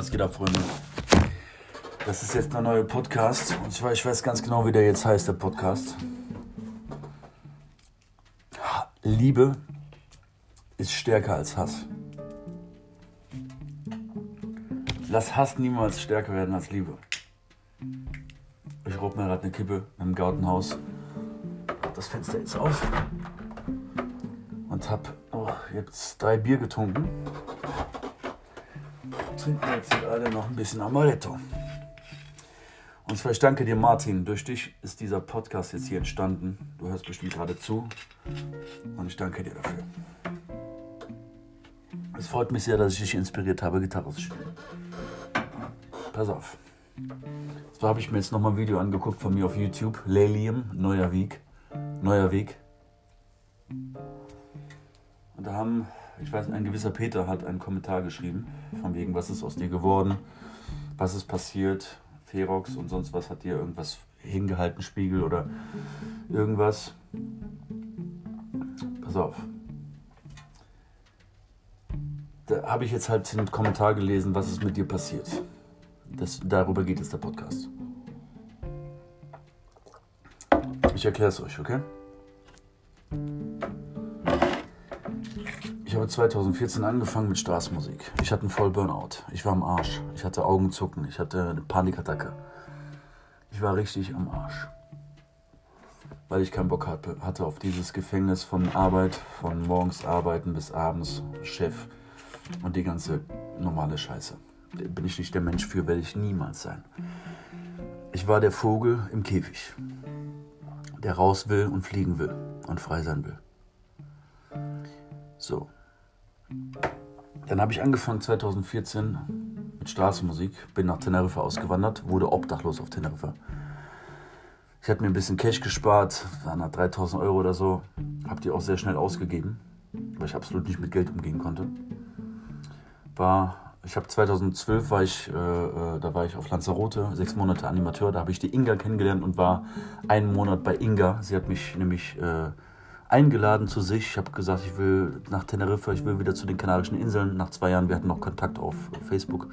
Was geht ab, Freunde? Das ist jetzt der neue Podcast. Und zwar, ich weiß ganz genau, wie der jetzt heißt, der Podcast. Liebe ist stärker als Hass. Lass Hass niemals stärker werden als Liebe. Ich raub mir gerade eine Kippe im Gartenhaus. Mach das Fenster jetzt auf. Und hab oh, jetzt drei Bier getrunken trinken jetzt alle noch ein bisschen Amaretto. Und zwar, ich danke dir, Martin. Durch dich ist dieser Podcast jetzt hier entstanden. Du hörst bestimmt gerade zu. Und ich danke dir dafür. Es freut mich sehr, dass ich dich inspiriert habe, Gitarre zu spielen. Pass auf. So habe ich mir jetzt nochmal ein Video angeguckt von mir auf YouTube. Lelium, Neuer Weg. Neuer Weg. Ich weiß, ein gewisser Peter hat einen Kommentar geschrieben, von wegen, was ist aus dir geworden, was ist passiert, Ferox und sonst was, hat dir irgendwas hingehalten, Spiegel oder irgendwas. Pass auf. Da habe ich jetzt halt den Kommentar gelesen, was ist mit dir passiert. Das, darüber geht jetzt der Podcast. Ich erkläre es euch, okay? Ich habe 2014 angefangen mit Straßenmusik. Ich hatte einen voll Burnout. Ich war am Arsch. Ich hatte Augenzucken. Ich hatte eine Panikattacke. Ich war richtig am Arsch. Weil ich keinen Bock hatte auf dieses Gefängnis von Arbeit, von morgens arbeiten bis abends Chef und die ganze normale Scheiße. Bin ich nicht der Mensch für, werde ich niemals sein. Ich war der Vogel im Käfig, der raus will und fliegen will und frei sein will. So, dann habe ich angefangen 2014 mit Straßenmusik, bin nach Teneriffa ausgewandert, wurde obdachlos auf Teneriffa. Ich habe mir ein bisschen Cash gespart, waren 3000 Euro oder so, habe die auch sehr schnell ausgegeben, weil ich absolut nicht mit Geld umgehen konnte. War, ich habe 2012 war ich, äh, äh, da war ich auf Lanzarote, sechs Monate Animateur, da habe ich die Inga kennengelernt und war einen Monat bei Inga. Sie hat mich nämlich äh, eingeladen zu sich. Ich habe gesagt, ich will nach Teneriffa, ich will wieder zu den Kanarischen Inseln. Nach zwei Jahren, wir hatten noch Kontakt auf Facebook.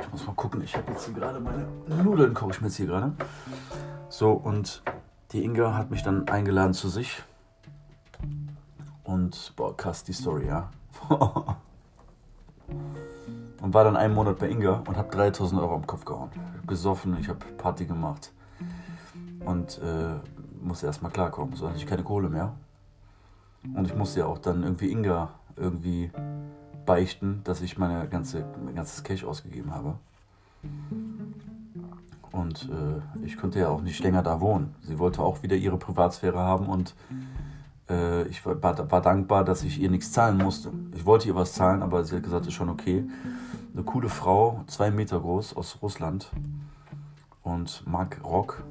Ich muss mal gucken, ich habe jetzt hier gerade meine Nudeln, koche ich mir jetzt hier gerade. So, und die Inga hat mich dann eingeladen zu sich. Und, boah, krass, die Story, ja. und war dann einen Monat bei Inga und habe 3000 Euro am Kopf gehauen. Ich habe gesoffen, ich habe Party gemacht. Und äh, musste erstmal klarkommen. So hatte ich keine Kohle mehr. Und ich musste ja auch dann irgendwie Inga irgendwie beichten, dass ich meine ganze, mein ganzes Cash ausgegeben habe. Und äh, ich konnte ja auch nicht länger da wohnen. Sie wollte auch wieder ihre Privatsphäre haben und äh, ich war, war, dankbar, dass ich ihr nichts zahlen musste. Ich wollte ihr was zahlen, aber sie hat gesagt, ist schon okay. Eine coole Frau, zwei Meter groß, aus Russland und mag Rock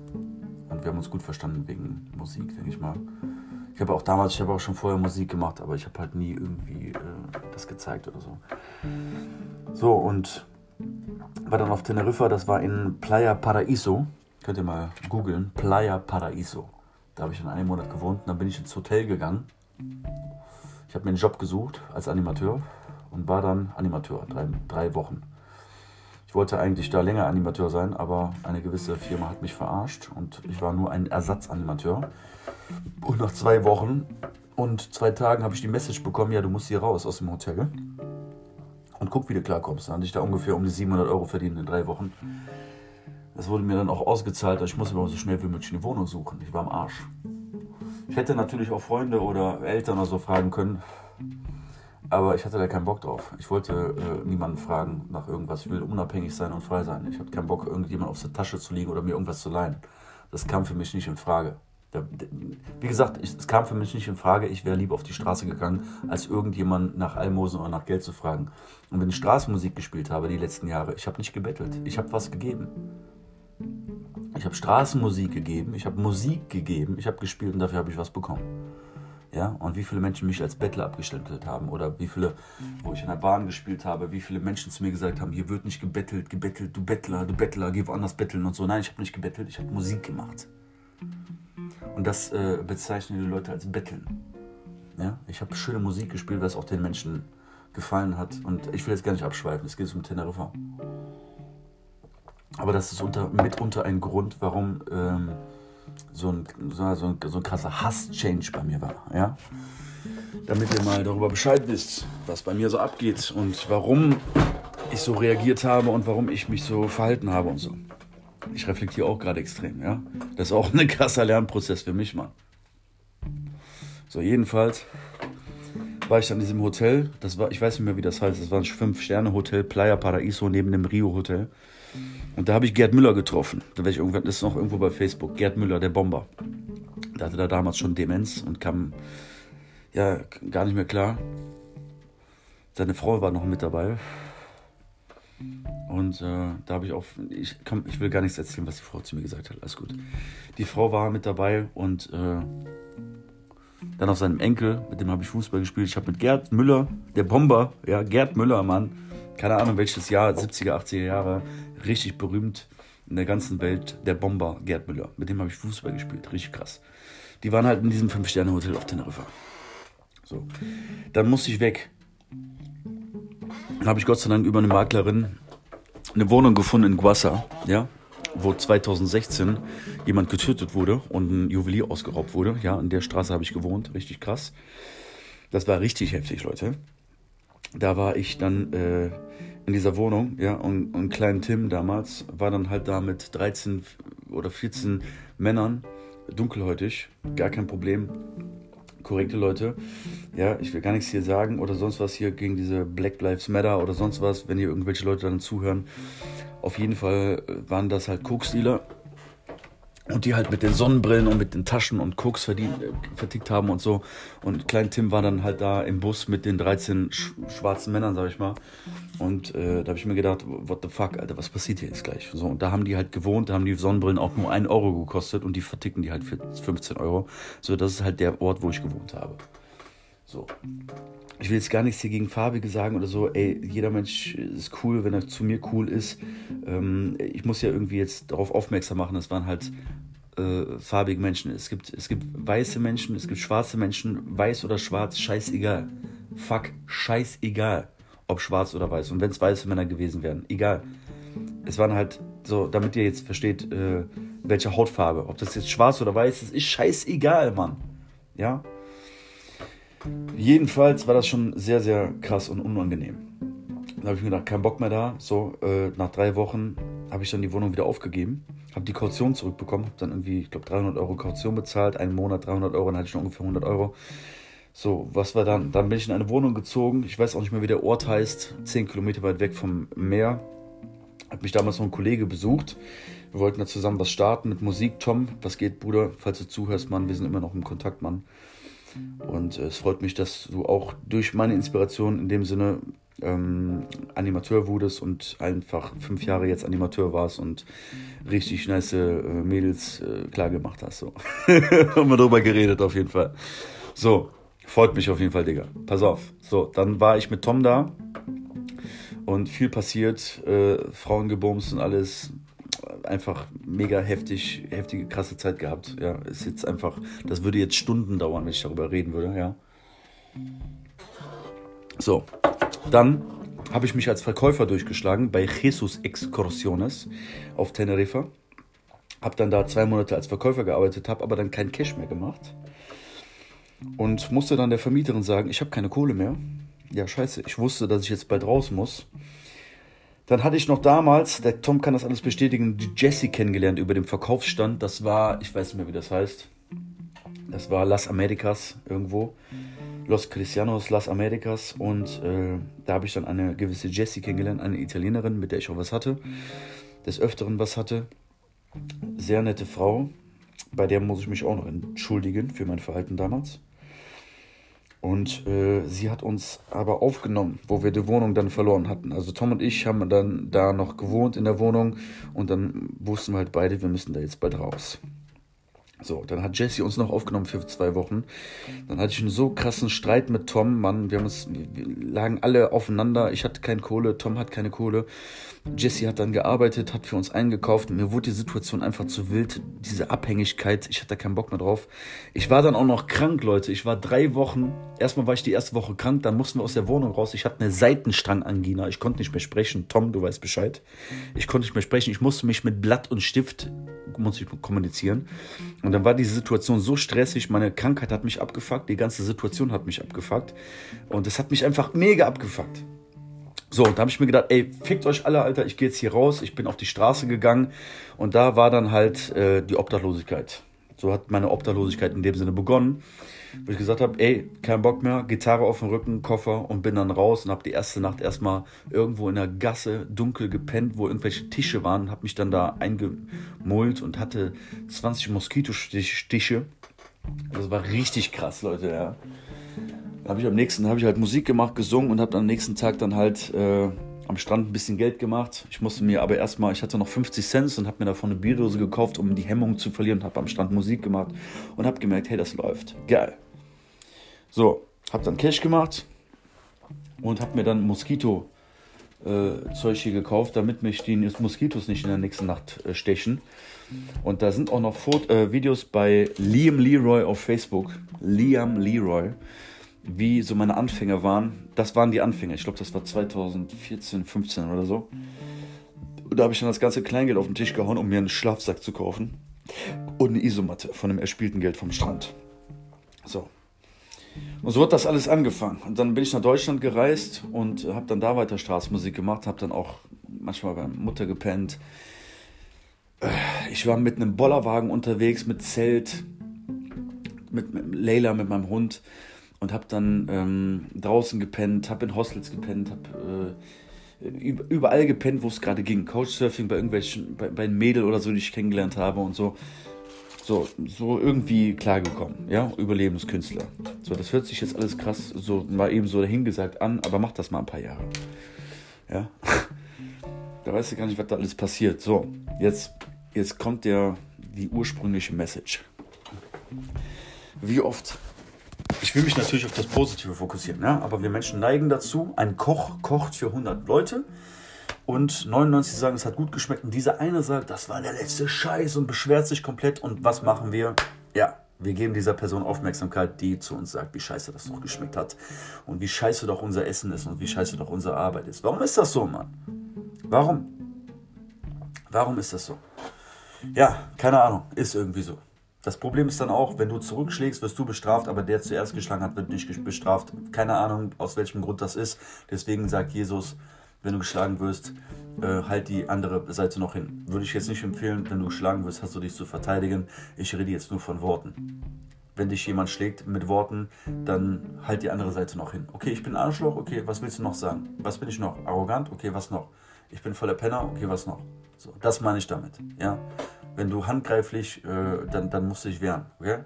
und wir haben uns gut verstanden wegen Musik, denke ich mal. Ich habe auch damals, ich habe auch schon vorher Musik gemacht, aber ich habe halt nie irgendwie äh, das gezeigt oder so. So, und war dann auf Teneriffa, das war in Playa Paraíso. Könnt ihr mal googeln, Playa Paraíso. Da habe ich dann einen Monat gewohnt und dann bin ich ins Hotel gegangen. Ich habe mir einen Job gesucht als Animateur und war dann Animateur, drei, drei Wochen. Ich wollte eigentlich da länger Animateur sein, aber eine gewisse Firma hat mich verarscht und ich war nur ein Ersatzanimateur. Und nach zwei Wochen und zwei Tagen habe ich die Message bekommen, ja, du musst hier raus aus dem Hotel. Und guck, wie du klarkommst. Dann hatte ich da ungefähr um die 700 Euro verdient in drei Wochen. Das wurde mir dann auch ausgezahlt. Ich musste mir so schnell wie möglich eine Wohnung suchen. Ich war am Arsch. Ich hätte natürlich auch Freunde oder Eltern oder so fragen können. Aber ich hatte da keinen Bock drauf. Ich wollte äh, niemanden fragen nach irgendwas. Ich will unabhängig sein und frei sein. Ich hatte keinen Bock, irgendjemand auf der Tasche zu liegen oder mir irgendwas zu leihen. Das kam für mich nicht in Frage. Wie gesagt, es kam für mich nicht in Frage, ich wäre lieber auf die Straße gegangen, als irgendjemand nach Almosen oder nach Geld zu fragen. Und wenn ich Straßenmusik gespielt habe die letzten Jahre, ich habe nicht gebettelt, ich habe was gegeben. Ich habe Straßenmusik gegeben, ich habe Musik gegeben, ich habe gespielt und dafür habe ich was bekommen. Ja, und wie viele Menschen mich als Bettler abgestempelt haben oder wie viele, wo ich in der Bahn gespielt habe, wie viele Menschen zu mir gesagt haben, hier wird nicht gebettelt, gebettelt, du Bettler, du Bettler, geh woanders betteln und so. Nein, ich habe nicht gebettelt, ich habe Musik gemacht. Und das äh, bezeichnen die Leute als Betteln. Ja, ich habe schöne Musik gespielt, was auch den Menschen gefallen hat. Und ich will jetzt gar nicht abschweifen, es geht um Teneriffa. Aber das ist unter, mitunter ein Grund, warum ähm, so, ein, so, so, ein, so ein krasser Hass-Change bei mir war. Ja? Damit ihr mal darüber Bescheid wisst, was bei mir so abgeht und warum ich so reagiert habe und warum ich mich so verhalten habe und so. Ich reflektiere auch gerade extrem, ja. Das ist auch ein krasser Lernprozess für mich, Mann. So, jedenfalls war ich dann in diesem Hotel. Das war, ich weiß nicht mehr, wie das heißt. Das war ein Fünf-Sterne-Hotel, Playa Paraíso neben dem Rio-Hotel. Und da habe ich Gerd Müller getroffen. Da ich irgendwann, das ist noch irgendwo bei Facebook. Gerd Müller, der Bomber. Der hatte da damals schon Demenz und kam ja gar nicht mehr klar. Seine Frau war noch mit dabei. Und äh, da habe ich auch, ich, komm, ich will gar nichts erzählen, was die Frau zu mir gesagt hat. Alles gut. Die Frau war mit dabei und äh, dann auf seinem Enkel, mit dem habe ich Fußball gespielt. Ich habe mit Gerd Müller, der Bomber, ja, Gerd Müller, Mann, keine Ahnung welches Jahr, 70er, 80er Jahre, richtig berühmt in der ganzen Welt, der Bomber Gerd Müller. Mit dem habe ich Fußball gespielt, richtig krass. Die waren halt in diesem Fünf-Sterne-Hotel auf Teneriffa. So. Dann musste ich weg. Dann habe ich Gott sei Dank über eine Maklerin eine Wohnung gefunden in Guassa, ja, wo 2016 jemand getötet wurde und ein Juwelier ausgeraubt wurde. Ja, in der Straße habe ich gewohnt, richtig krass. Das war richtig heftig, Leute. Da war ich dann äh, in dieser Wohnung, ja, und, und kleinen Tim damals war dann halt da mit 13 oder 14 Männern, dunkelhäutig, gar kein Problem korrekte Leute. Ja, ich will gar nichts hier sagen oder sonst was hier gegen diese Black Lives Matter oder sonst was, wenn hier irgendwelche Leute dann zuhören. Auf jeden Fall waren das halt Koksdealer und die halt mit den Sonnenbrillen und mit den Taschen und Koks verdient, äh, vertickt haben und so. Und Klein Tim war dann halt da im Bus mit den 13 sch schwarzen Männern, sag ich mal. Und äh, da habe ich mir gedacht, what the fuck, Alter, was passiert hier jetzt gleich? So, und da haben die halt gewohnt, da haben die Sonnenbrillen auch nur 1 Euro gekostet und die verticken die halt für 15 Euro. So, das ist halt der Ort, wo ich gewohnt habe. So. Ich will jetzt gar nichts hier gegen Farbige sagen oder so. Ey, jeder Mensch ist cool, wenn er zu mir cool ist. Ähm, ich muss ja irgendwie jetzt darauf aufmerksam machen, das waren halt äh, farbige Menschen. Es gibt, es gibt weiße Menschen, es gibt schwarze Menschen, weiß oder schwarz, scheißegal. Fuck, scheißegal, ob schwarz oder weiß. Und wenn es weiße Männer gewesen wären, egal. Es waren halt so, damit ihr jetzt versteht, äh, welche Hautfarbe, ob das jetzt schwarz oder weiß ist, ist scheißegal, Mann. Ja? Jedenfalls war das schon sehr, sehr krass und unangenehm. Da habe ich mir gedacht, kein Bock mehr da. So, äh, nach drei Wochen habe ich dann die Wohnung wieder aufgegeben, habe die Kaution zurückbekommen, habe dann irgendwie, ich glaube, 300 Euro Kaution bezahlt, einen Monat 300 Euro, dann hatte ich noch ungefähr 100 Euro. So, was war dann? Dann bin ich in eine Wohnung gezogen. Ich weiß auch nicht mehr, wie der Ort heißt. 10 Kilometer weit weg vom Meer. Hat mich damals noch ein Kollege besucht. Wir wollten da zusammen was starten mit Musik. Tom, was geht, Bruder? Falls du zuhörst, Mann, wir sind immer noch im Kontakt, Mann. Und äh, es freut mich, dass du auch durch meine Inspiration in dem Sinne ähm, Animateur wurdest und einfach fünf Jahre jetzt Animateur warst und richtig nice äh, Mädels äh, klar gemacht hast. So. Haben wir darüber geredet auf jeden Fall. So, freut mich auf jeden Fall, Digga. Pass auf. So, dann war ich mit Tom da und viel passiert, äh, Frauen gebumst und alles. Einfach mega heftig, heftige, krasse Zeit gehabt. Ja, ist jetzt einfach, das würde jetzt Stunden dauern, wenn ich darüber reden würde, ja. So, dann habe ich mich als Verkäufer durchgeschlagen bei Jesus Excursiones auf Teneriffa. Habe dann da zwei Monate als Verkäufer gearbeitet, habe aber dann kein Cash mehr gemacht. Und musste dann der Vermieterin sagen, ich habe keine Kohle mehr. Ja, scheiße, ich wusste, dass ich jetzt bald raus muss. Dann hatte ich noch damals, der Tom kann das alles bestätigen, die Jessie kennengelernt über den Verkaufsstand. Das war, ich weiß nicht mehr, wie das heißt. Das war Las Americas irgendwo. Los Cristianos Las Americas und äh, da habe ich dann eine gewisse Jessie kennengelernt, eine Italienerin, mit der ich auch was hatte, des Öfteren was hatte. Sehr nette Frau, bei der muss ich mich auch noch entschuldigen für mein Verhalten damals. Und äh, sie hat uns aber aufgenommen, wo wir die Wohnung dann verloren hatten. Also Tom und ich haben dann da noch gewohnt in der Wohnung und dann wussten wir halt beide, wir müssen da jetzt bald raus. So, dann hat Jesse uns noch aufgenommen für zwei Wochen. Dann hatte ich einen so krassen Streit mit Tom, Mann. Wir, haben uns, wir lagen alle aufeinander. Ich hatte keine Kohle, Tom hat keine Kohle. Jesse hat dann gearbeitet, hat für uns eingekauft. Mir wurde die Situation einfach zu wild. Diese Abhängigkeit, ich hatte keinen Bock mehr drauf. Ich war dann auch noch krank, Leute. Ich war drei Wochen erstmal war ich die erste Woche krank, dann mussten wir aus der Wohnung raus. Ich hatte eine Seitenstrangangina, ich konnte nicht mehr sprechen. Tom, du weißt Bescheid. Ich konnte nicht mehr sprechen, ich musste mich mit Blatt und Stift muss ich kommunizieren. Und dann war diese Situation so stressig, meine Krankheit hat mich abgefuckt, die ganze Situation hat mich abgefuckt. Und es hat mich einfach mega abgefuckt. So, da habe ich mir gedacht, ey, fickt euch alle, Alter, ich gehe jetzt hier raus. Ich bin auf die Straße gegangen und da war dann halt äh, die Obdachlosigkeit. So hat meine Obdachlosigkeit in dem Sinne begonnen, wo ich gesagt habe, ey, kein Bock mehr, Gitarre auf dem Rücken, Koffer und bin dann raus und habe die erste Nacht erstmal irgendwo in der Gasse dunkel gepennt, wo irgendwelche Tische waren, habe mich dann da eingemult und hatte 20 Moskitostiche. Das war richtig krass, Leute, ja habe ich am nächsten habe ich halt Musik gemacht, gesungen und habe am nächsten Tag dann halt äh, am Strand ein bisschen Geld gemacht. Ich musste mir aber erstmal, ich hatte noch 50 Cent und habe mir davon eine Bierdose gekauft, um die Hemmung zu verlieren und habe am Strand Musik gemacht und habe gemerkt, hey, das läuft. Geil. So, habe dann Cash gemacht und habe mir dann Moskito äh, Zeug hier gekauft, damit mich die Moskitos nicht in der nächsten Nacht äh, stechen. Und da sind auch noch Foto, äh, Videos bei Liam Leroy auf Facebook. Liam Leroy wie so meine Anfänge waren. Das waren die Anfänge. Ich glaube, das war 2014, 15 oder so. Und da habe ich dann das ganze Kleingeld auf den Tisch gehauen, um mir einen Schlafsack zu kaufen. Und eine Isomatte von dem erspielten Geld vom Strand. So. Und so hat das alles angefangen. Und dann bin ich nach Deutschland gereist und habe dann da weiter Straßenmusik gemacht, habe dann auch manchmal bei Mutter gepennt. Ich war mit einem Bollerwagen unterwegs, mit Zelt, mit, mit Leila, mit meinem Hund und habe dann ähm, draußen gepennt, habe in Hostels gepennt, habe äh, überall gepennt, wo es gerade ging. Couchsurfing bei irgendwelchen, bei, bei Mädel oder so, die ich kennengelernt habe und so. So, so irgendwie klargekommen, ja, Überlebenskünstler. So, das hört sich jetzt alles krass, so mal eben so dahingesagt an, aber mach das mal ein paar Jahre. Ja. da weißt du gar nicht, was da alles passiert. So, jetzt, jetzt kommt der, die ursprüngliche Message. Wie oft ich will mich natürlich auf das Positive fokussieren, ja? aber wir Menschen neigen dazu, ein Koch kocht für 100 Leute und 99 sagen, es hat gut geschmeckt und dieser eine sagt, das war der letzte Scheiß und beschwert sich komplett und was machen wir? Ja, wir geben dieser Person Aufmerksamkeit, die zu uns sagt, wie scheiße das doch geschmeckt hat und wie scheiße doch unser Essen ist und wie scheiße doch unsere Arbeit ist. Warum ist das so, Mann? Warum? Warum ist das so? Ja, keine Ahnung, ist irgendwie so. Das Problem ist dann auch, wenn du zurückschlägst, wirst du bestraft, aber der zuerst geschlagen hat, wird nicht bestraft. Keine Ahnung, aus welchem Grund das ist. Deswegen sagt Jesus, wenn du geschlagen wirst, äh, halt die andere Seite noch hin. Würde ich jetzt nicht empfehlen, wenn du geschlagen wirst, hast du dich zu verteidigen. Ich rede jetzt nur von Worten. Wenn dich jemand schlägt mit Worten, dann halt die andere Seite noch hin. Okay, ich bin Arschloch, okay, was willst du noch sagen? Was bin ich noch? Arrogant, okay, was noch? Ich bin voller Penner, okay, was noch? So, das meine ich damit, ja wenn du handgreiflich, äh, dann, dann musst du dich wehren, okay?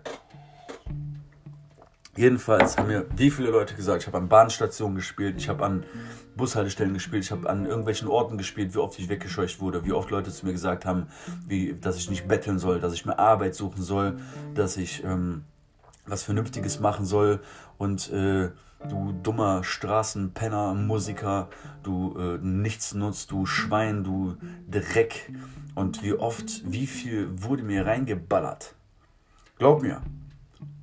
Jedenfalls haben mir wie viele Leute gesagt, ich habe an Bahnstationen gespielt, ich habe an Bushaltestellen gespielt, ich habe an irgendwelchen Orten gespielt, wie oft ich weggescheucht wurde, wie oft Leute zu mir gesagt haben, wie, dass ich nicht betteln soll, dass ich mir Arbeit suchen soll, dass ich ähm, was Vernünftiges machen soll und äh, du dummer Straßenpenner, Musiker, du äh, nichts nutzt, du Schwein, du Dreck. Und wie oft, wie viel wurde mir reingeballert. Glaub mir,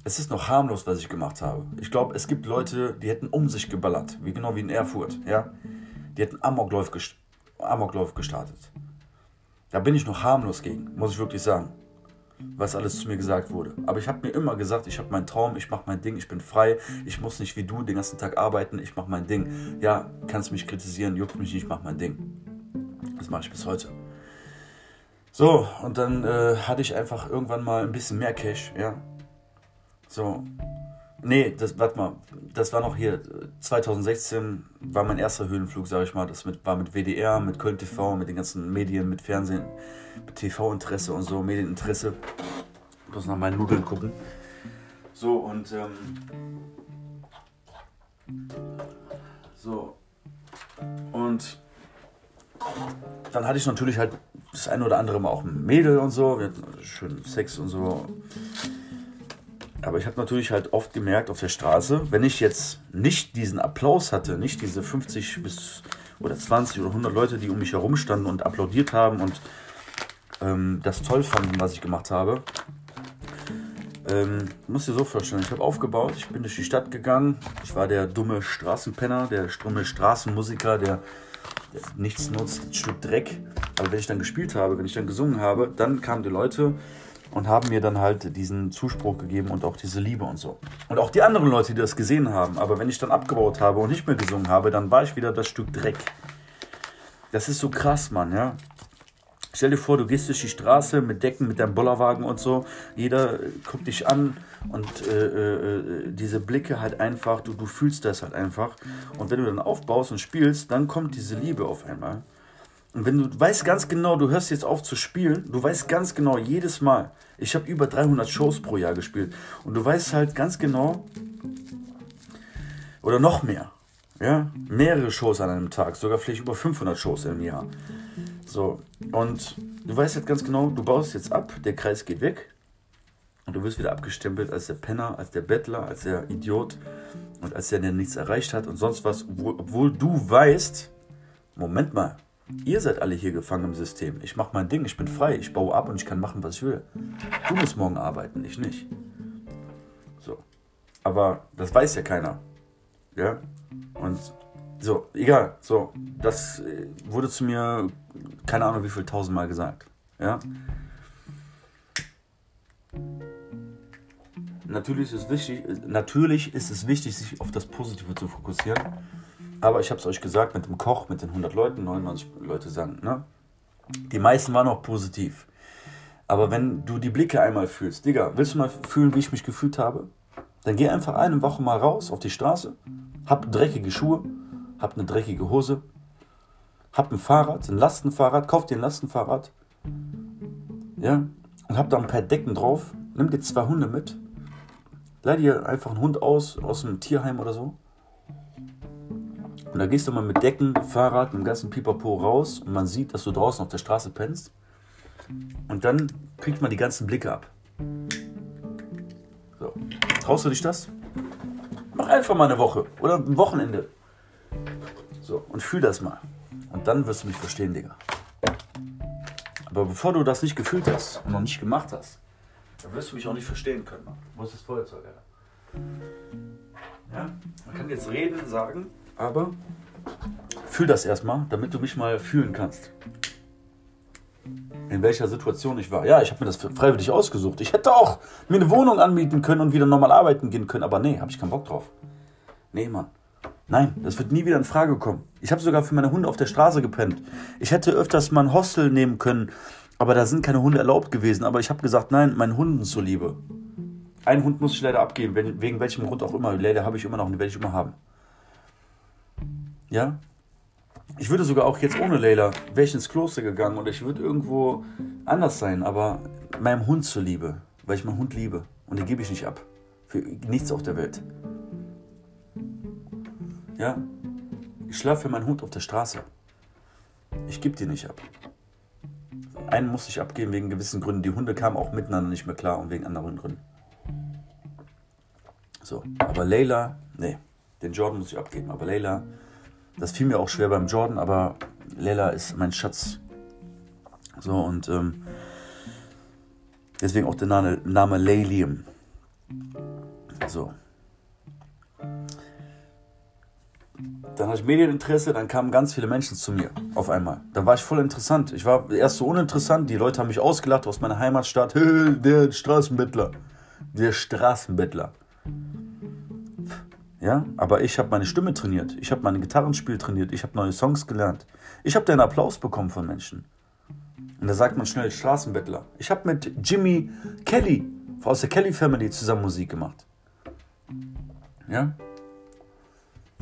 es ist noch harmlos, was ich gemacht habe. Ich glaube, es gibt Leute, die hätten um sich geballert, wie genau wie in Erfurt, ja. Die hätten Amoklauf, gest Amoklauf gestartet. Da bin ich noch harmlos gegen, muss ich wirklich sagen was alles zu mir gesagt wurde. Aber ich habe mir immer gesagt, ich habe meinen Traum, ich mache mein Ding, ich bin frei, ich muss nicht wie du den ganzen Tag arbeiten, ich mache mein Ding. Ja, kannst mich kritisieren, juckt mich nicht, ich mache mein Ding. Das mache ich bis heute. So, und dann äh, hatte ich einfach irgendwann mal ein bisschen mehr Cash, ja. So. Nee, das, warte mal, das war noch hier, 2016 war mein erster Höhenflug, sage ich mal. Das mit, war mit WDR, mit Köln TV, mit den ganzen Medien, mit Fernsehen. TV-Interesse und so, Medieninteresse. Ich muss nach meinen Nudeln gucken. So, und ähm, so. Und dann hatte ich natürlich halt das eine oder andere Mal auch ein Mädel und so. Wir hatten schön Sex und so. Aber ich habe natürlich halt oft gemerkt auf der Straße, wenn ich jetzt nicht diesen Applaus hatte, nicht diese 50 bis oder 20 oder 100 Leute, die um mich herum standen und applaudiert haben und ähm, das toll fanden, was ich gemacht habe, Ähm, musst dir so vorstellen, ich habe aufgebaut, ich bin durch die Stadt gegangen. Ich war der dumme Straßenpenner, der dumme Straßenmusiker, der, der nichts nutzt, ein Stück Dreck. Aber wenn ich dann gespielt habe, wenn ich dann gesungen habe, dann kamen die Leute und haben mir dann halt diesen Zuspruch gegeben und auch diese Liebe und so. Und auch die anderen Leute, die das gesehen haben. Aber wenn ich dann abgebaut habe und nicht mehr gesungen habe, dann war ich wieder das Stück Dreck. Das ist so krass, Mann, ja. Stell dir vor, du gehst durch die Straße mit Decken, mit deinem Bollerwagen und so. Jeder guckt dich an und äh, äh, diese Blicke halt einfach, du, du fühlst das halt einfach. Und wenn du dann aufbaust und spielst, dann kommt diese Liebe auf einmal. Und wenn du weißt ganz genau, du hörst jetzt auf zu spielen, du weißt ganz genau, jedes Mal, ich habe über 300 Shows pro Jahr gespielt und du weißt halt ganz genau, oder noch mehr, ja, mehrere Shows an einem Tag, sogar vielleicht über 500 Shows im Jahr. So, und du weißt jetzt ganz genau, du baust jetzt ab, der Kreis geht weg und du wirst wieder abgestempelt als der Penner, als der Bettler, als der Idiot und als der, der nichts erreicht hat und sonst was, obwohl, obwohl du weißt, Moment mal, ihr seid alle hier gefangen im System. Ich mache mein Ding, ich bin frei, ich baue ab und ich kann machen, was ich will. Du musst morgen arbeiten, ich nicht. So. Aber das weiß ja keiner. Ja? Und so, egal. So, das äh, wurde zu mir, keine Ahnung wie viel tausendmal gesagt. Ja. Natürlich ist, wichtig, natürlich ist es wichtig, sich auf das Positive zu fokussieren. Aber ich habe es euch gesagt, mit dem Koch, mit den 100 Leuten, 99 Leute sagen, ne? Die meisten waren auch positiv. Aber wenn du die Blicke einmal fühlst, Digga, willst du mal fühlen, wie ich mich gefühlt habe? Dann geh einfach eine Woche mal raus auf die Straße, hab dreckige Schuhe, habt eine dreckige Hose, habt ein Fahrrad, ein Lastenfahrrad, kauft dir ein Lastenfahrrad, ja, und habt da ein paar Decken drauf, nimm dir zwei Hunde mit, leih dir einfach einen Hund aus, aus einem Tierheim oder so. Und da gehst du mal mit Decken, Fahrrad, mit dem ganzen Pipapo raus und man sieht, dass du draußen auf der Straße pennst. Und dann kriegt man die ganzen Blicke ab. So. Traust du dich das? Mach einfach mal eine Woche oder ein Wochenende. So, und fühl das mal. Und dann wirst du mich verstehen, Digga. Aber bevor du das nicht gefühlt hast und noch nicht gemacht hast, dann wirst du mich auch nicht verstehen können. Mann. Wo ist das Feuerzeug, Alter? Ja? Man kann jetzt reden, sagen, aber fühl das erstmal, damit du mich mal fühlen kannst. In welcher Situation ich war. Ja, ich habe mir das freiwillig ausgesucht. Ich hätte auch mir eine Wohnung anmieten können und wieder normal arbeiten gehen können, aber nee, habe ich keinen Bock drauf. Nee, Mann. Nein, das wird nie wieder in Frage kommen. Ich habe sogar für meine Hunde auf der Straße gepennt. Ich hätte öfters mal ein Hostel nehmen können, aber da sind keine Hunde erlaubt gewesen. Aber ich habe gesagt, nein, meinen Hunden zuliebe. Einen Hund muss ich leider abgeben, wegen welchem Grund auch immer. Leider habe ich immer noch, den werde ich immer haben. Ja? Ich würde sogar auch jetzt ohne Leila, wäre ich ins Kloster gegangen und ich würde irgendwo anders sein, aber meinem Hund zuliebe, weil ich meinen Hund liebe. Und den gebe ich nicht ab. Für nichts auf der Welt. Ja? Ich schlafe für meinen Hund auf der Straße. Ich gebe die nicht ab. Einen musste ich abgeben wegen gewissen Gründen. Die Hunde kamen auch miteinander nicht mehr klar und wegen anderen Gründen. So, aber Layla, nee, den Jordan muss ich abgeben. Aber Layla, das fiel mir auch schwer beim Jordan, aber Layla ist mein Schatz. So, und ähm, deswegen auch der Name, Name Layliam. So. Dann hatte ich Medieninteresse, dann kamen ganz viele Menschen zu mir auf einmal. Dann war ich voll interessant. Ich war erst so uninteressant, die Leute haben mich ausgelacht aus meiner Heimatstadt. Der Straßenbettler. Der Straßenbettler. Ja, aber ich habe meine Stimme trainiert. Ich habe mein Gitarrenspiel trainiert. Ich habe neue Songs gelernt. Ich habe den Applaus bekommen von Menschen. Und da sagt man schnell Straßenbettler. Ich habe mit Jimmy Kelly aus der Kelly Family zusammen Musik gemacht. Ja,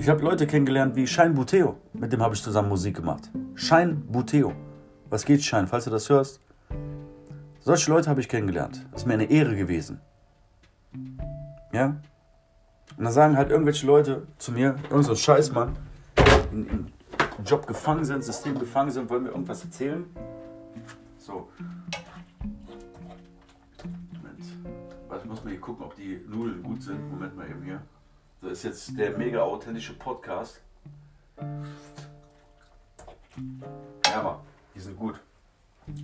ich habe Leute kennengelernt wie Schein Buteo. Mit dem habe ich zusammen Musik gemacht. Schein Buteo. Was geht, Schein, falls du das hörst? Solche Leute habe ich kennengelernt. Das ist mir eine Ehre gewesen. Ja? Und dann sagen halt irgendwelche Leute zu mir, irgend so Scheiß, Mann, in, in Job gefangen sind, System gefangen sind, wollen mir irgendwas erzählen. So. Moment. Was muss man hier gucken, ob die Nudeln gut sind? Moment mal eben hier. Das ist jetzt der mega authentische Podcast. Ja, Mann, die sind gut.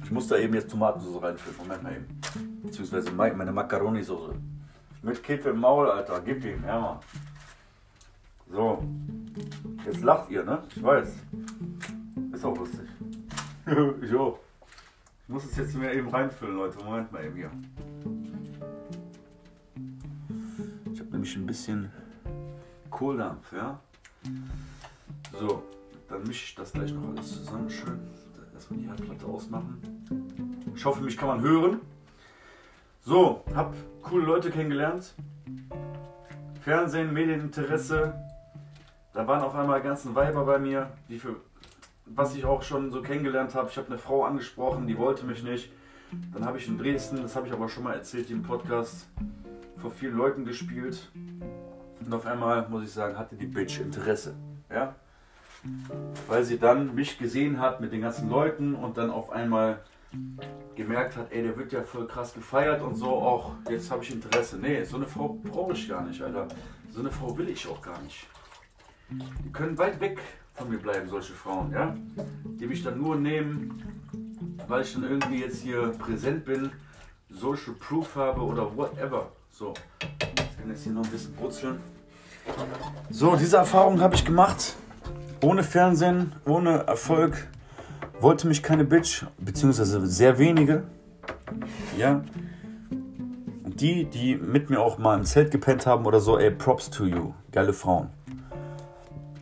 Ich muss da eben jetzt Tomatensauce reinfüllen. Moment mal eben. Beziehungsweise meine Macaroni-Soße. Mit Kipfe im Maul, Alter. Gib ihm, ja, Mann. So. Jetzt lacht ihr, ne? Ich weiß. Ist auch lustig. jo. Ich muss es jetzt mir eben reinfüllen, Leute. Moment mal eben hier. Ich habe nämlich ein bisschen Kohldampf, ja. So, dann mische ich das gleich noch alles zusammen. Schön. Erstmal die Herdplatte ausmachen. Ich hoffe, mich kann man hören. So, hab coole Leute kennengelernt. Fernsehen, Medieninteresse. Da waren auf einmal ganzen Weiber bei mir, die für was ich auch schon so kennengelernt habe. Ich habe eine Frau angesprochen, die wollte mich nicht. Dann habe ich in Dresden, das habe ich aber schon mal erzählt im Podcast, vor vielen Leuten gespielt. Und auf einmal, muss ich sagen, hatte die Bitch Interesse. Ja? Weil sie dann mich gesehen hat mit den ganzen Leuten und dann auf einmal gemerkt hat, ey, der wird ja voll krass gefeiert und so auch, jetzt habe ich Interesse. Nee, so eine Frau brauche ich gar nicht, Alter. So eine Frau will ich auch gar nicht. Die können weit weg von mir bleiben, solche Frauen, ja? Die mich dann nur nehmen, weil ich dann irgendwie jetzt hier präsent bin, Social Proof habe oder whatever. So, ich kann jetzt hier noch ein bisschen brutzeln. So, diese Erfahrung habe ich gemacht. Ohne Fernsehen, ohne Erfolg. Wollte mich keine Bitch, beziehungsweise sehr wenige. Ja. Die, die mit mir auch mal im Zelt gepennt haben oder so, ey, Props to you. Geile Frauen.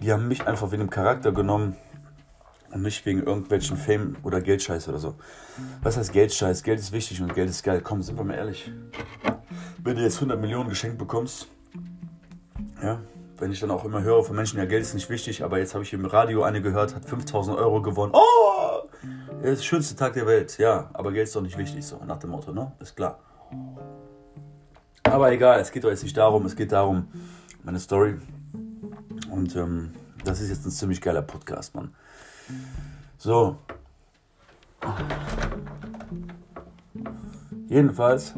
Die haben mich einfach wegen dem Charakter genommen und nicht wegen irgendwelchen Fame oder Geldscheiß oder so. Was heißt Geldscheiß? Geld ist wichtig und Geld ist geil. Komm, sind wir mal ehrlich. Wenn du jetzt 100 Millionen geschenkt bekommst, ja, wenn ich dann auch immer höre von Menschen, ja, Geld ist nicht wichtig, aber jetzt habe ich im Radio eine gehört, hat 5000 Euro gewonnen. Oh! Ist der schönste Tag der Welt. Ja, aber Geld ist doch nicht wichtig, so nach dem Motto, ne? Ist klar. Aber egal, es geht doch jetzt nicht darum, es geht darum, meine Story und ähm, das ist jetzt ein ziemlich geiler Podcast, Mann. So. Jedenfalls.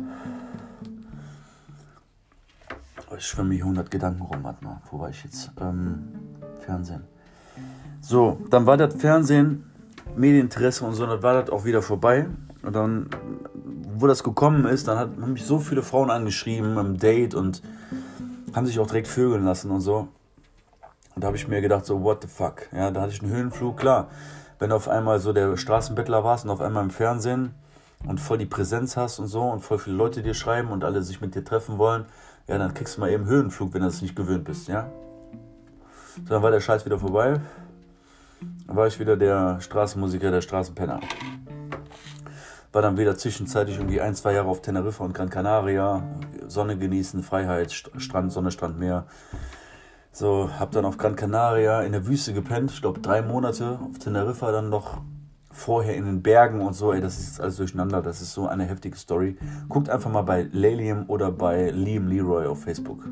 Ich schwimme hier 100 Gedanken rum, warte mal. Wo war ich jetzt? Ähm, Fernsehen. So, dann war das Fernsehen, Medieninteresse und so, dann war das auch wieder vorbei. Und dann, wo das gekommen ist, dann hat, haben mich so viele Frauen angeschrieben im Date und haben sich auch direkt vögeln lassen und so. Und da habe ich mir gedacht, so, what the fuck? Ja, da hatte ich einen Höhenflug, klar. Wenn du auf einmal so der Straßenbettler warst und auf einmal im Fernsehen und voll die Präsenz hast und so und voll viele Leute dir schreiben und alle sich mit dir treffen wollen, ja, dann kriegst du mal eben Höhenflug, wenn du das nicht gewöhnt bist, ja. So, dann war der Scheiß wieder vorbei. War ich wieder der Straßenmusiker, der Straßenpenner. War dann wieder zwischenzeitlich irgendwie ein, zwei Jahre auf Teneriffa und Gran Canaria. Sonne genießen, Freiheit, Strand, Sonne, Strand, Meer. So, hab dann auf Gran Canaria in der Wüste gepennt. Ich glaube, drei Monate. Auf Teneriffa dann noch vorher in den Bergen und so. Ey, das ist alles durcheinander. Das ist so eine heftige Story. Guckt einfach mal bei Lalium oder bei Liam Leroy auf Facebook.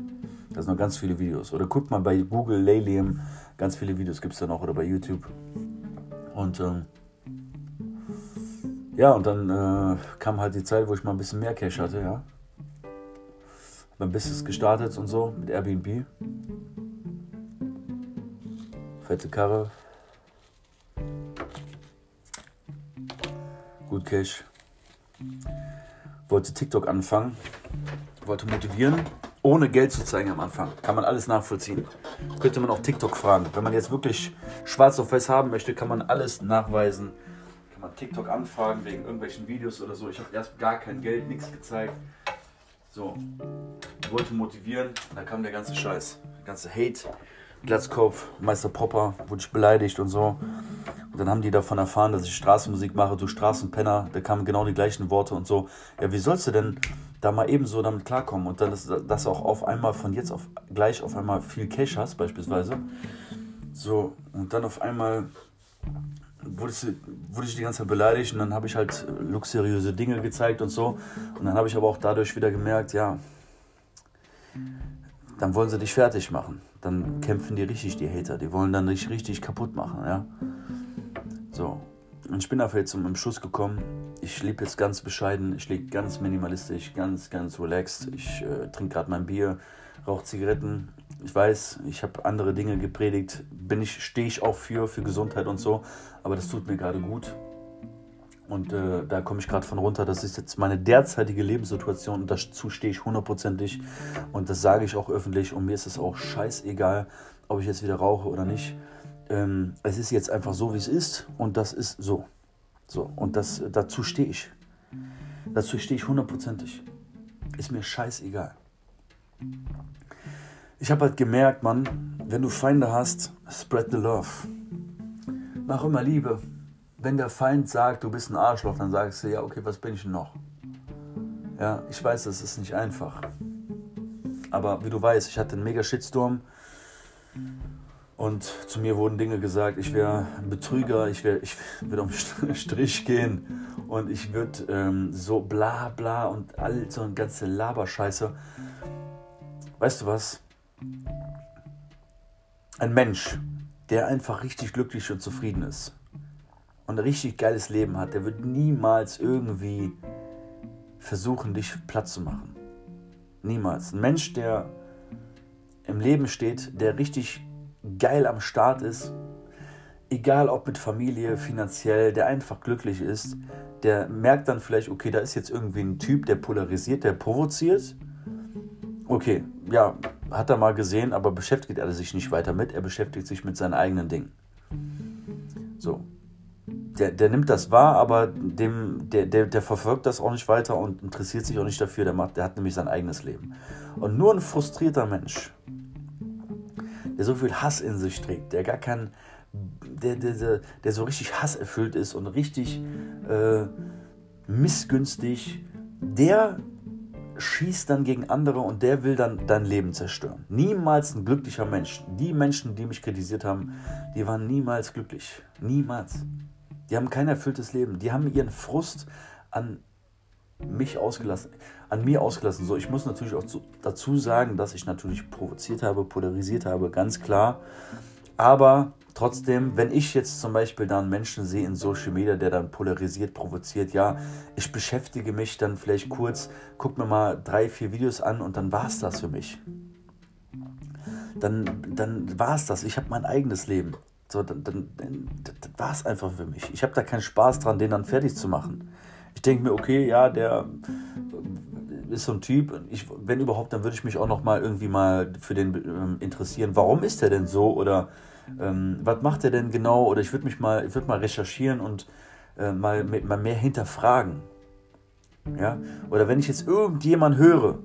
Da sind noch ganz viele Videos. Oder guckt mal bei Google Lalium. Ganz viele Videos gibt es da noch. Oder bei YouTube. Und ähm, ja, und dann äh, kam halt die Zeit, wo ich mal ein bisschen mehr Cash hatte, ja. Hab ein Business gestartet und so mit Airbnb fette Karre, gut Cash. Wollte TikTok anfangen, wollte motivieren, ohne Geld zu zeigen am Anfang. Kann man alles nachvollziehen. Könnte man auch TikTok fragen. Wenn man jetzt wirklich schwarz auf weiß haben möchte, kann man alles nachweisen. Kann man TikTok anfragen wegen irgendwelchen Videos oder so. Ich habe erst gar kein Geld, nichts gezeigt. So, wollte motivieren, da kam der ganze Scheiß, der ganze Hate, Glatzkopf, Meister Popper, wurde ich beleidigt und so. Dann haben die davon erfahren, dass ich Straßenmusik mache, du Straßenpenner. Da kamen genau die gleichen Worte und so. Ja, wie sollst du denn da mal ebenso damit klarkommen? Und dann, dass, dass auch auf einmal von jetzt auf gleich auf einmal viel Cash hast, beispielsweise. So, und dann auf einmal wurde, wurde ich die ganze Zeit beleidigt und dann habe ich halt luxuriöse Dinge gezeigt und so. Und dann habe ich aber auch dadurch wieder gemerkt, ja, dann wollen sie dich fertig machen. Dann kämpfen die richtig, die Hater. Die wollen dann dich richtig kaputt machen, ja. So. Und ich bin dafür jetzt zum Schuss gekommen. Ich lebe jetzt ganz bescheiden, ich lebe ganz minimalistisch, ganz, ganz relaxed. Ich äh, trinke gerade mein Bier, rauche Zigaretten. Ich weiß, ich habe andere Dinge gepredigt. Bin ich, stehe ich auch für, für Gesundheit und so. Aber das tut mir gerade gut. Und äh, da komme ich gerade von runter. Das ist jetzt meine derzeitige Lebenssituation und dazu stehe ich hundertprozentig. Und das sage ich auch öffentlich. Und mir ist es auch scheißegal, ob ich jetzt wieder rauche oder nicht. Ähm, es ist jetzt einfach so, wie es ist. Und das ist so. So. Und das, dazu stehe ich. Dazu stehe ich hundertprozentig. Ist mir scheißegal. Ich habe halt gemerkt, Mann, wenn du Feinde hast, spread the love. Mach immer Liebe. Wenn der Feind sagt, du bist ein Arschloch, dann sagst du, ja, okay, was bin ich denn noch? Ja, ich weiß, das ist nicht einfach. Aber wie du weißt, ich hatte einen mega Shitstorm und zu mir wurden Dinge gesagt, ich wäre ein Betrüger, ich, wär, ich würde um Strich gehen und ich würde ähm, so bla bla und all so eine ganze Laberscheiße. Weißt du was? Ein Mensch, der einfach richtig glücklich und zufrieden ist und ein richtig geiles Leben hat, der wird niemals irgendwie versuchen, dich platt zu machen. Niemals. Ein Mensch, der im Leben steht, der richtig geil am Start ist, egal ob mit Familie, finanziell, der einfach glücklich ist, der merkt dann vielleicht, okay, da ist jetzt irgendwie ein Typ, der polarisiert, der provoziert. Okay, ja, hat er mal gesehen, aber beschäftigt er sich nicht weiter mit, er beschäftigt sich mit seinen eigenen Dingen. So. Der, der nimmt das wahr, aber dem, der, der, der verfolgt das auch nicht weiter und interessiert sich auch nicht dafür, der, macht, der hat nämlich sein eigenes Leben. Und nur ein frustrierter Mensch, der so viel Hass in sich trägt, der gar kein, der, der, der, der so richtig hasserfüllt ist und richtig äh, missgünstig, der schießt dann gegen andere und der will dann dein Leben zerstören. Niemals ein glücklicher Mensch. Die Menschen, die mich kritisiert haben, die waren niemals glücklich. Niemals. Die haben kein erfülltes Leben. Die haben ihren Frust an mich ausgelassen, an mir ausgelassen. So, ich muss natürlich auch zu, dazu sagen, dass ich natürlich provoziert habe, polarisiert habe, ganz klar. Aber trotzdem, wenn ich jetzt zum Beispiel dann Menschen sehe in Social Media, der dann polarisiert, provoziert, ja, ich beschäftige mich dann vielleicht kurz, guck mir mal drei, vier Videos an und dann war es das für mich. Dann, dann war es das. Ich habe mein eigenes Leben. So, dann, dann, dann war es einfach für mich. Ich habe da keinen Spaß dran, den dann fertig zu machen. Ich denke mir, okay, ja, der ist so ein Typ. Ich, wenn überhaupt, dann würde ich mich auch noch mal irgendwie mal für den ähm, interessieren. Warum ist der denn so? Oder ähm, was macht er denn genau? Oder ich würde mich mal, ich würde mal recherchieren und äh, mal, mal mehr hinterfragen. Ja? Oder wenn ich jetzt irgendjemand höre,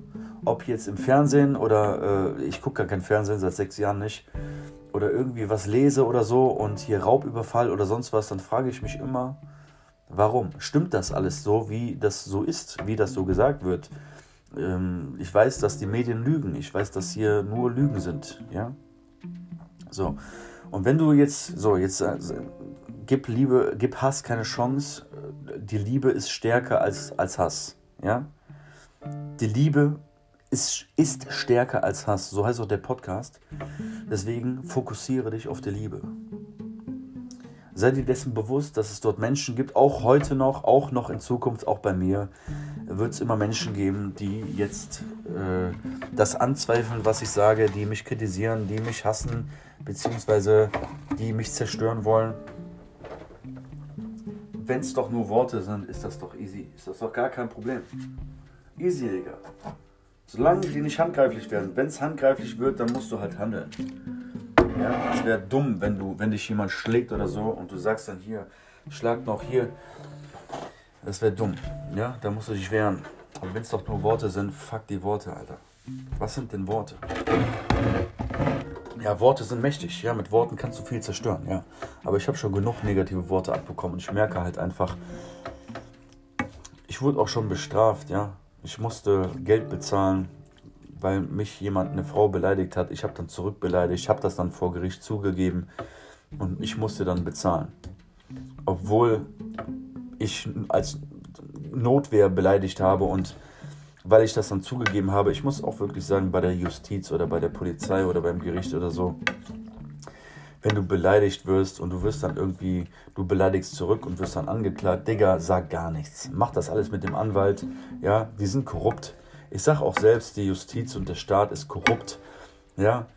ob jetzt im Fernsehen oder äh, ich gucke gar kein Fernsehen seit sechs Jahren nicht, oder irgendwie was lese oder so und hier Raubüberfall oder sonst was, dann frage ich mich immer, warum? Stimmt das alles so, wie das so ist, wie das so gesagt wird? Ähm, ich weiß, dass die Medien lügen. Ich weiß, dass hier nur Lügen sind. Ja? So. Und wenn du jetzt, so, jetzt äh, gib Liebe, gib Hass keine Chance. Die Liebe ist stärker als, als Hass. Ja? Die Liebe ist, ist stärker als Hass. So heißt auch der Podcast. Deswegen fokussiere dich auf die Liebe. Sei dir dessen bewusst, dass es dort Menschen gibt, auch heute noch, auch noch in Zukunft, auch bei mir, wird es immer Menschen geben, die jetzt äh, das anzweifeln, was ich sage, die mich kritisieren, die mich hassen, beziehungsweise die mich zerstören wollen. Wenn es doch nur Worte sind, ist das doch easy. Ist das doch gar kein Problem. Easy, Digga. Solange die nicht handgreiflich werden. Wenn es handgreiflich wird, dann musst du halt handeln. Ja, es wäre dumm, wenn du, wenn dich jemand schlägt oder so und du sagst dann hier, schlag noch hier. Das wäre dumm. Ja, da musst du dich wehren. Aber wenn es doch nur Worte sind, fuck die Worte, Alter. Was sind denn Worte? Ja, Worte sind mächtig. Ja, mit Worten kannst du viel zerstören. Ja, aber ich habe schon genug negative Worte abbekommen und ich merke halt einfach, ich wurde auch schon bestraft. Ja, ich musste Geld bezahlen, weil mich jemand, eine Frau beleidigt hat. Ich habe dann zurückbeleidigt, ich habe das dann vor Gericht zugegeben und ich musste dann bezahlen. Obwohl ich als Notwehr beleidigt habe und weil ich das dann zugegeben habe, ich muss auch wirklich sagen, bei der Justiz oder bei der Polizei oder beim Gericht oder so, wenn du beleidigt wirst und du wirst dann irgendwie, du beleidigst zurück und wirst dann angeklagt, Digga, sag gar nichts. Mach das alles mit dem Anwalt. Ja, die sind korrupt. Ich sag auch selbst, die Justiz und der Staat ist korrupt. Ja,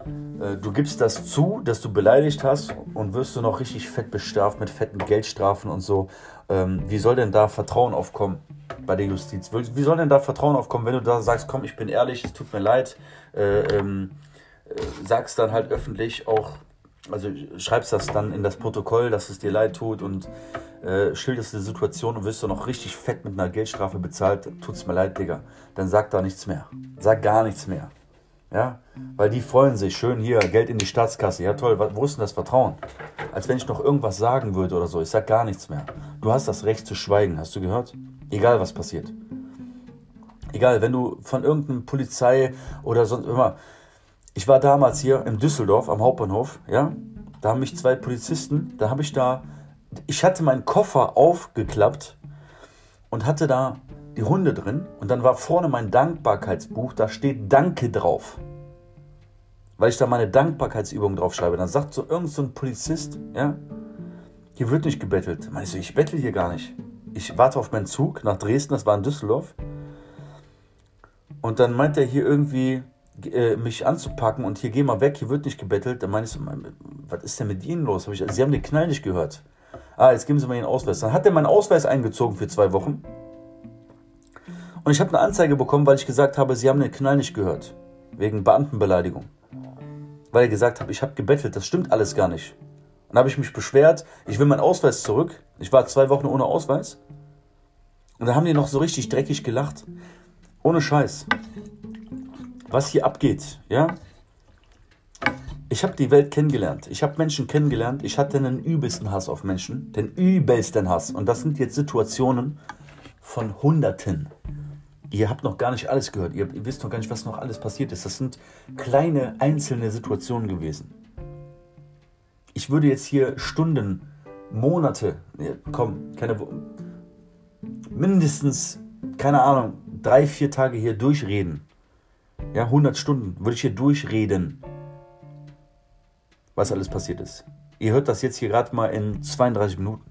äh, du gibst das zu, dass du beleidigt hast und wirst du noch richtig fett bestraft mit fetten Geldstrafen und so. Ähm, wie soll denn da Vertrauen aufkommen bei der Justiz? Wie soll denn da Vertrauen aufkommen, wenn du da sagst, komm, ich bin ehrlich, es tut mir leid, äh, ähm, äh, sagst dann halt öffentlich auch, also schreibst das dann in das Protokoll, dass es dir leid tut und äh, schilderst die Situation und wirst du noch richtig fett mit einer Geldstrafe bezahlt, tut's mir leid, Digga. Dann sag da nichts mehr. Sag gar nichts mehr. Ja, weil die freuen sich schön hier, Geld in die Staatskasse. Ja, toll, wo ist denn das Vertrauen? Als wenn ich noch irgendwas sagen würde oder so. Ich sag gar nichts mehr. Du hast das Recht zu schweigen, hast du gehört? Egal, was passiert. Egal, wenn du von irgendeinem Polizei oder sonst immer. Ich war damals hier in Düsseldorf am Hauptbahnhof, ja. Da haben mich zwei Polizisten, da habe ich da, ich hatte meinen Koffer aufgeklappt und hatte da die Hunde drin und dann war vorne mein Dankbarkeitsbuch, da steht Danke drauf. Weil ich da meine Dankbarkeitsübung draufschreibe. Dann sagt so irgend so ein Polizist, ja, hier wird nicht gebettelt. Meinst du, ich bettel hier gar nicht. Ich warte auf meinen Zug nach Dresden, das war in Düsseldorf. Und dann meint er hier irgendwie, äh, mich anzupacken und hier geh mal weg, hier wird nicht gebettelt. Dann meine ich so, was ist denn mit Ihnen los? Ich, Sie haben den Knall nicht gehört. Ah, jetzt geben Sie mal Ihren Ausweis. Dann hat er meinen Ausweis eingezogen für zwei Wochen. Und ich habe eine Anzeige bekommen, weil ich gesagt habe, sie haben den Knall nicht gehört. Wegen Beamtenbeleidigung. Weil ich gesagt habe, ich habe gebettelt, das stimmt alles gar nicht. Dann habe ich mich beschwert, ich will meinen Ausweis zurück. Ich war zwei Wochen ohne Ausweis. Und da haben die noch so richtig dreckig gelacht. Ohne Scheiß. Was hier abgeht, ja? Ich habe die Welt kennengelernt. Ich habe Menschen kennengelernt. Ich hatte einen übelsten Hass auf Menschen. Den übelsten Hass. Und das sind jetzt Situationen von Hunderten ihr habt noch gar nicht alles gehört. Ihr, ihr wisst noch gar nicht, was noch alles passiert ist. Das sind kleine einzelne Situationen gewesen. Ich würde jetzt hier Stunden, Monate, komm, keine, mindestens, keine Ahnung, drei, vier Tage hier durchreden. Ja, 100 Stunden würde ich hier durchreden, was alles passiert ist. Ihr hört das jetzt hier gerade mal in 32 Minuten.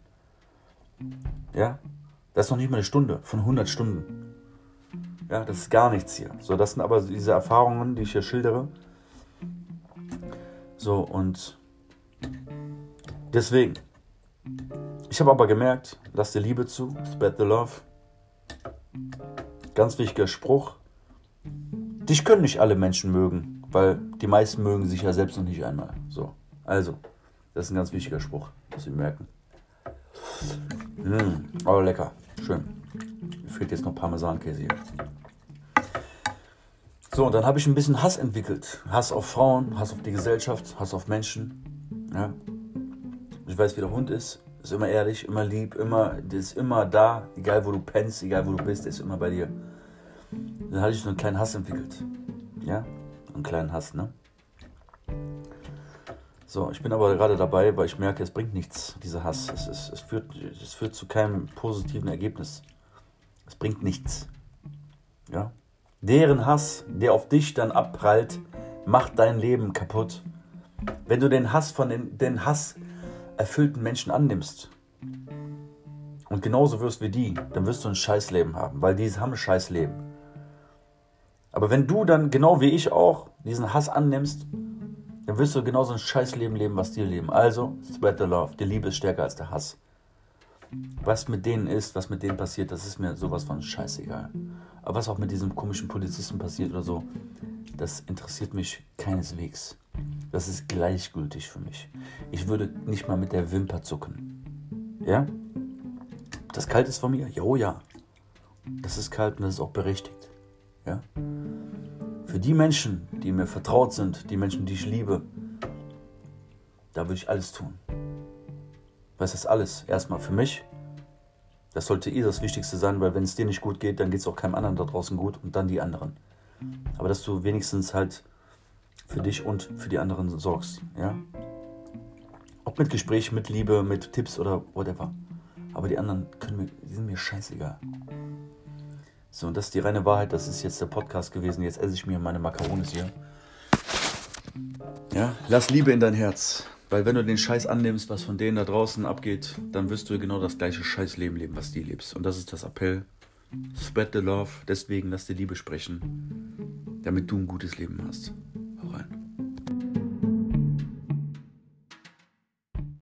Ja, das ist noch nicht mal eine Stunde von 100 Stunden. Ja, das ist gar nichts hier. So, das sind aber diese Erfahrungen, die ich hier schildere. So, und deswegen. Ich habe aber gemerkt, lass dir Liebe zu, spread the love. Ganz wichtiger Spruch. Dich können nicht alle Menschen mögen, weil die meisten mögen sich ja selbst noch nicht einmal. So, also, das ist ein ganz wichtiger Spruch, muss ich merken. Mmh, aber lecker, schön. Mir fehlt jetzt noch Parmesankäse hier. So, und dann habe ich ein bisschen Hass entwickelt. Hass auf Frauen, Hass auf die Gesellschaft, Hass auf Menschen. Ja. Ich weiß, wie der Hund ist. Ist immer ehrlich, immer lieb, immer, ist immer da, egal wo du pennst, egal wo du bist, der ist immer bei dir. Dann hatte ich so einen kleinen Hass entwickelt. Ja, einen kleinen Hass, ne? So, ich bin aber gerade dabei, weil ich merke, es bringt nichts, dieser Hass. Es, es, es, führt, es führt zu keinem positiven Ergebnis. Es bringt nichts. Ja? Deren Hass, der auf dich dann abprallt, macht dein Leben kaputt. Wenn du den Hass von den, den Hass erfüllten Menschen annimmst und genauso wirst wie die, dann wirst du ein Scheißleben haben, weil die haben ein Scheißleben. Aber wenn du dann genau wie ich auch diesen Hass annimmst, dann wirst du genauso ein Scheißleben leben, was die leben. Also, spread the love. Die Liebe ist stärker als der Hass. Was mit denen ist, was mit denen passiert, das ist mir sowas von scheißegal. Aber was auch mit diesem komischen Polizisten passiert oder so, das interessiert mich keineswegs. Das ist gleichgültig für mich. Ich würde nicht mal mit der Wimper zucken. Ja? Das kalt ist von mir? Jo, ja. Das ist kalt und das ist auch berechtigt. Ja? Für die Menschen, die mir vertraut sind, die Menschen, die ich liebe, da würde ich alles tun. Was ist alles? Erstmal für mich. Das sollte eh das Wichtigste sein, weil wenn es dir nicht gut geht, dann geht es auch keinem anderen da draußen gut und dann die anderen. Aber dass du wenigstens halt für dich und für die anderen sorgst, ja? Ob mit Gespräch, mit Liebe, mit Tipps oder whatever. Aber die anderen können mir, die sind mir scheißegal. So, und das ist die reine Wahrheit. Das ist jetzt der Podcast gewesen. Jetzt esse ich mir meine Makaronis hier. Ja, lass Liebe in dein Herz. Weil wenn du den Scheiß annimmst, was von denen da draußen abgeht, dann wirst du genau das gleiche Scheißleben leben, was die lebst. Und das ist das Appell. Spread the love, deswegen lass die Liebe sprechen, damit du ein gutes Leben hast.